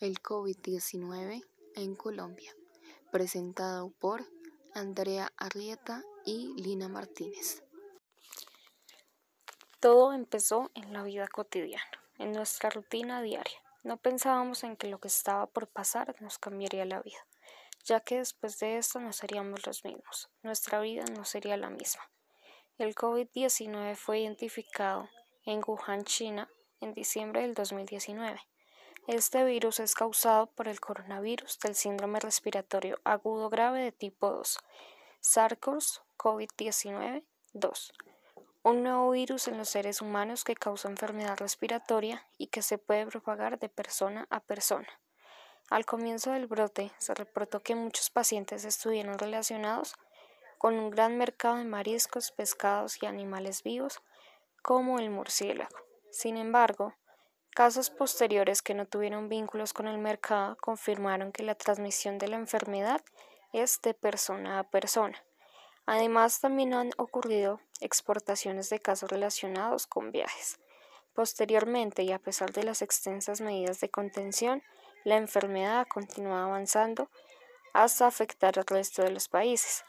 El COVID-19 en Colombia, presentado por Andrea Arrieta y Lina Martínez. Todo empezó en la vida cotidiana, en nuestra rutina diaria. No pensábamos en que lo que estaba por pasar nos cambiaría la vida, ya que después de esto no seríamos los mismos, nuestra vida no sería la misma. El COVID-19 fue identificado en Wuhan, China, en diciembre del 2019. Este virus es causado por el coronavirus del síndrome respiratorio agudo grave de tipo 2, SARS-CoV-19 2, un nuevo virus en los seres humanos que causa enfermedad respiratoria y que se puede propagar de persona a persona. Al comienzo del brote se reportó que muchos pacientes estuvieron relacionados con un gran mercado de mariscos, pescados y animales vivos como el murciélago. Sin embargo, casos posteriores que no tuvieron vínculos con el mercado confirmaron que la transmisión de la enfermedad es de persona a persona. Además, también han ocurrido exportaciones de casos relacionados con viajes. Posteriormente, y a pesar de las extensas medidas de contención, la enfermedad ha continuado avanzando hasta afectar al resto de los países.